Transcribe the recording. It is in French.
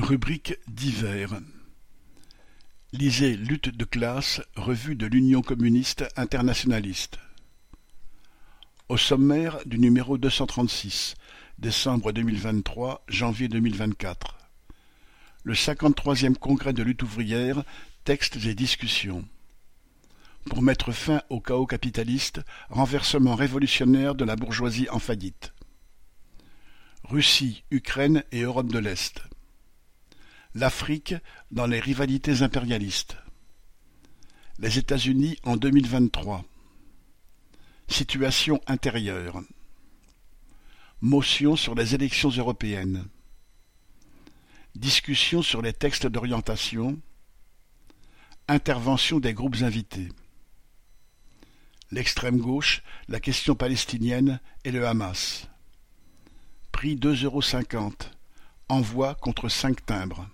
Rubrique divers. Lisez Lutte de classe, revue de l'Union communiste internationaliste. Au sommaire du numéro deux cent trente-six, décembre deux mille vingt-trois, janvier deux mille vingt-quatre. Le cinquante-troisième congrès de lutte ouvrière, textes et discussions. Pour mettre fin au chaos capitaliste, renversement révolutionnaire de la bourgeoisie en faillite. Russie, Ukraine et Europe de l'Est. L'Afrique dans les rivalités impérialistes. Les États-Unis en deux mille vingt-trois. Situation intérieure. Motion sur les élections européennes. Discussion sur les textes d'orientation. Intervention des groupes invités. L'extrême gauche, la question palestinienne et le Hamas. Prix deux euros cinquante. Envoi contre cinq timbres.